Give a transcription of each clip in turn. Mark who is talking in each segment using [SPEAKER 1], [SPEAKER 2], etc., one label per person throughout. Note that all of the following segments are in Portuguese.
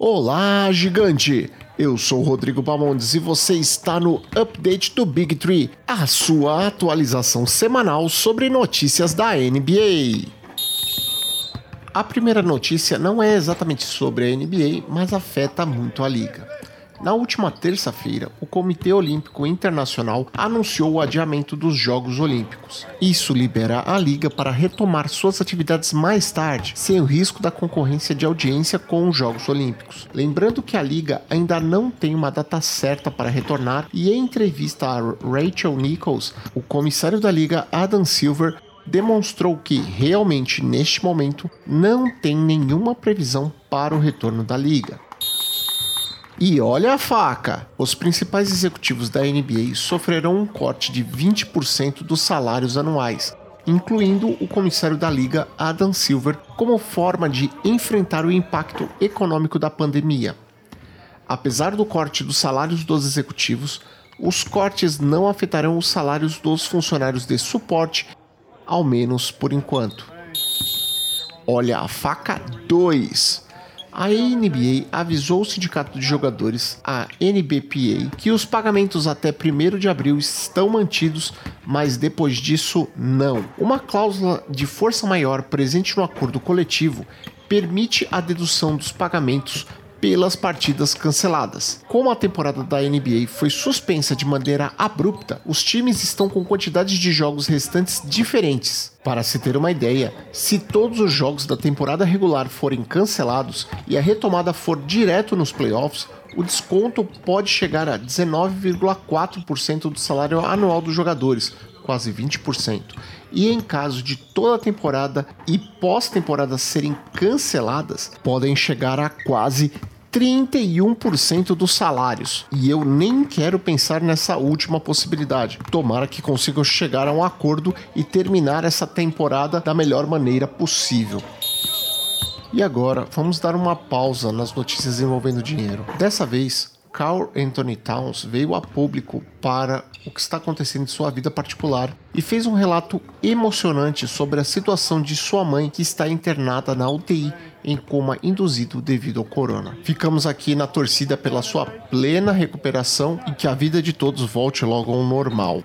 [SPEAKER 1] Olá, gigante! Eu sou Rodrigo Bamondes e você está no Update do Big Tree, a sua atualização semanal sobre notícias da NBA. A primeira notícia não é exatamente sobre a NBA, mas afeta muito a liga. Na última terça-feira, o Comitê Olímpico Internacional anunciou o adiamento dos Jogos Olímpicos. Isso libera a liga para retomar suas atividades mais tarde, sem o risco da concorrência de audiência com os Jogos Olímpicos. Lembrando que a liga ainda não tem uma data certa para retornar e em entrevista a Rachel Nichols, o comissário da liga Adam Silver demonstrou que realmente neste momento não tem nenhuma previsão para o retorno da liga. E olha a faca! Os principais executivos da NBA sofrerão um corte de 20% dos salários anuais, incluindo o comissário da liga Adam Silver, como forma de enfrentar o impacto econômico da pandemia. Apesar do corte dos salários dos executivos, os cortes não afetarão os salários dos funcionários de suporte, ao menos por enquanto. Olha a faca 2! A NBA avisou o sindicato de jogadores, a NBPA, que os pagamentos até 1 de abril estão mantidos, mas depois disso não. Uma cláusula de força maior presente no acordo coletivo permite a dedução dos pagamentos pelas partidas canceladas. Como a temporada da NBA foi suspensa de maneira abrupta, os times estão com quantidades de jogos restantes diferentes. Para se ter uma ideia, se todos os jogos da temporada regular forem cancelados e a retomada for direto nos playoffs, o desconto pode chegar a 19,4% do salário anual dos jogadores, quase 20%. E em caso de toda a temporada e pós-temporada serem canceladas, podem chegar a quase 31% dos salários. E eu nem quero pensar nessa última possibilidade. Tomara que consigam chegar a um acordo e terminar essa temporada da melhor maneira possível. E agora, vamos dar uma pausa nas notícias envolvendo dinheiro. Dessa vez, Carl Anthony Towns veio a público para o que está acontecendo em sua vida particular e fez um relato emocionante sobre a situação de sua mãe que está internada na UTI em coma induzido devido ao corona. Ficamos aqui na torcida pela sua plena recuperação e que a vida de todos volte logo ao normal.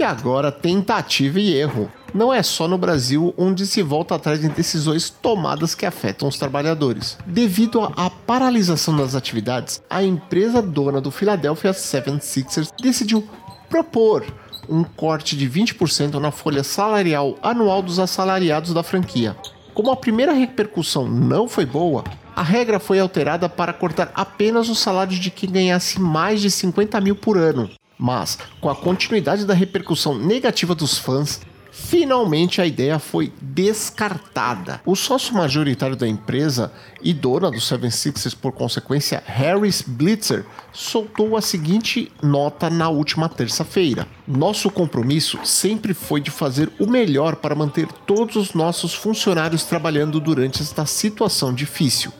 [SPEAKER 1] E agora, tentativa e erro. Não é só no Brasil onde se volta atrás em decisões tomadas que afetam os trabalhadores. Devido à paralisação das atividades, a empresa dona do Philadelphia 76ers decidiu propor um corte de 20% na folha salarial anual dos assalariados da franquia. Como a primeira repercussão não foi boa, a regra foi alterada para cortar apenas os salários de quem ganhasse mais de 50 mil por ano. Mas, com a continuidade da repercussão negativa dos fãs, Finalmente a ideia foi descartada. O sócio majoritário da empresa e dona do Seven Sixers, por consequência, Harris Blitzer, soltou a seguinte nota na última terça-feira: Nosso compromisso sempre foi de fazer o melhor para manter todos os nossos funcionários trabalhando durante esta situação difícil.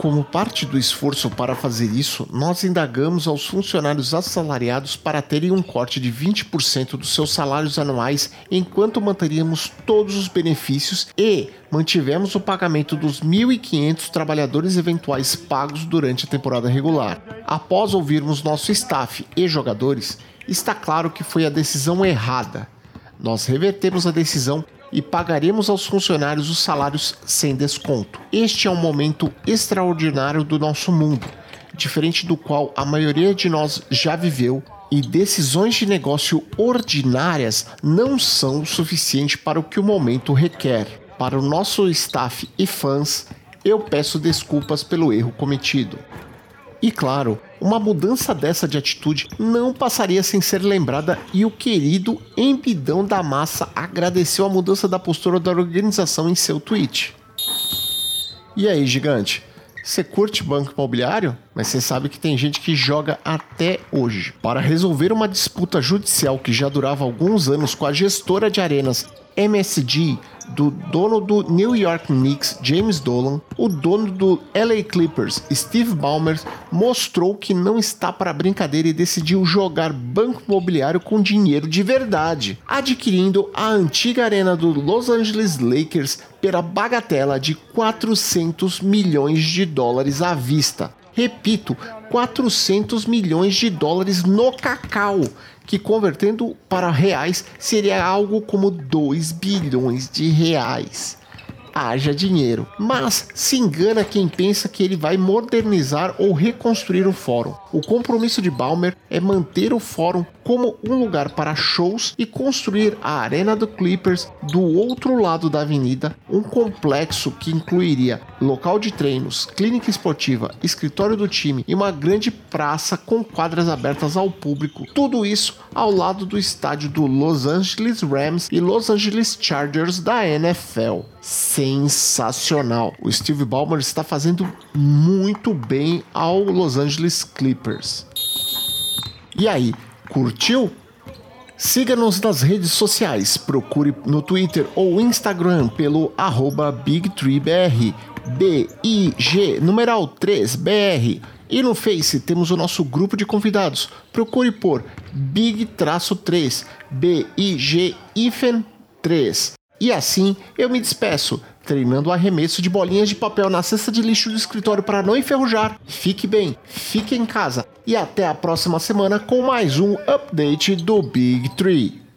[SPEAKER 1] Como parte do esforço para fazer isso, nós indagamos aos funcionários assalariados para terem um corte de 20% dos seus salários anuais enquanto manteríamos todos os benefícios e mantivemos o pagamento dos 1.500 trabalhadores eventuais pagos durante a temporada regular. Após ouvirmos nosso staff e jogadores, está claro que foi a decisão errada. Nós revertemos a decisão e pagaremos aos funcionários os salários sem desconto. Este é um momento extraordinário do nosso mundo, diferente do qual a maioria de nós já viveu. E decisões de negócio ordinárias não são o suficiente para o que o momento requer. Para o nosso staff e fãs, eu peço desculpas pelo erro cometido. E claro, uma mudança dessa de atitude não passaria sem ser lembrada e o querido Embidão da Massa agradeceu a mudança da postura da organização em seu tweet. E aí, gigante? Você curte banco imobiliário? Mas você sabe que tem gente que joga até hoje. Para resolver uma disputa judicial que já durava alguns anos com a gestora de arenas MSG do dono do New York Knicks, James Dolan, o dono do LA Clippers, Steve Ballmer, mostrou que não está para brincadeira e decidiu jogar banco imobiliário com dinheiro de verdade, adquirindo a antiga arena do Los Angeles Lakers pela bagatela de 400 milhões de dólares à vista. Repito, 400 milhões de dólares no cacau, que convertendo para reais seria algo como 2 bilhões de reais haja dinheiro. Mas se engana quem pensa que ele vai modernizar ou reconstruir o fórum. O compromisso de Balmer é manter o fórum como um lugar para shows e construir a Arena do Clippers do outro lado da avenida, um complexo que incluiria local de treinos, clínica esportiva, escritório do time e uma grande praça com quadras abertas ao público. Tudo isso ao lado do estádio do Los Angeles Rams e Los Angeles Chargers da NFL sensacional. O Steve Ballmer está fazendo muito bem ao Los Angeles Clippers. E aí, curtiu? Siga-nos nas redes sociais, procure no Twitter ou Instagram pelo arroba BigTreeBR, B-I-G, numeral 3BR. E no Face temos o nosso grupo de convidados. Procure por Big-3, B-I-G-3. E assim eu me despeço, treinando o arremesso de bolinhas de papel na cesta de lixo do escritório para não enferrujar. Fique bem, fique em casa e até a próxima semana com mais um update do Big Tree.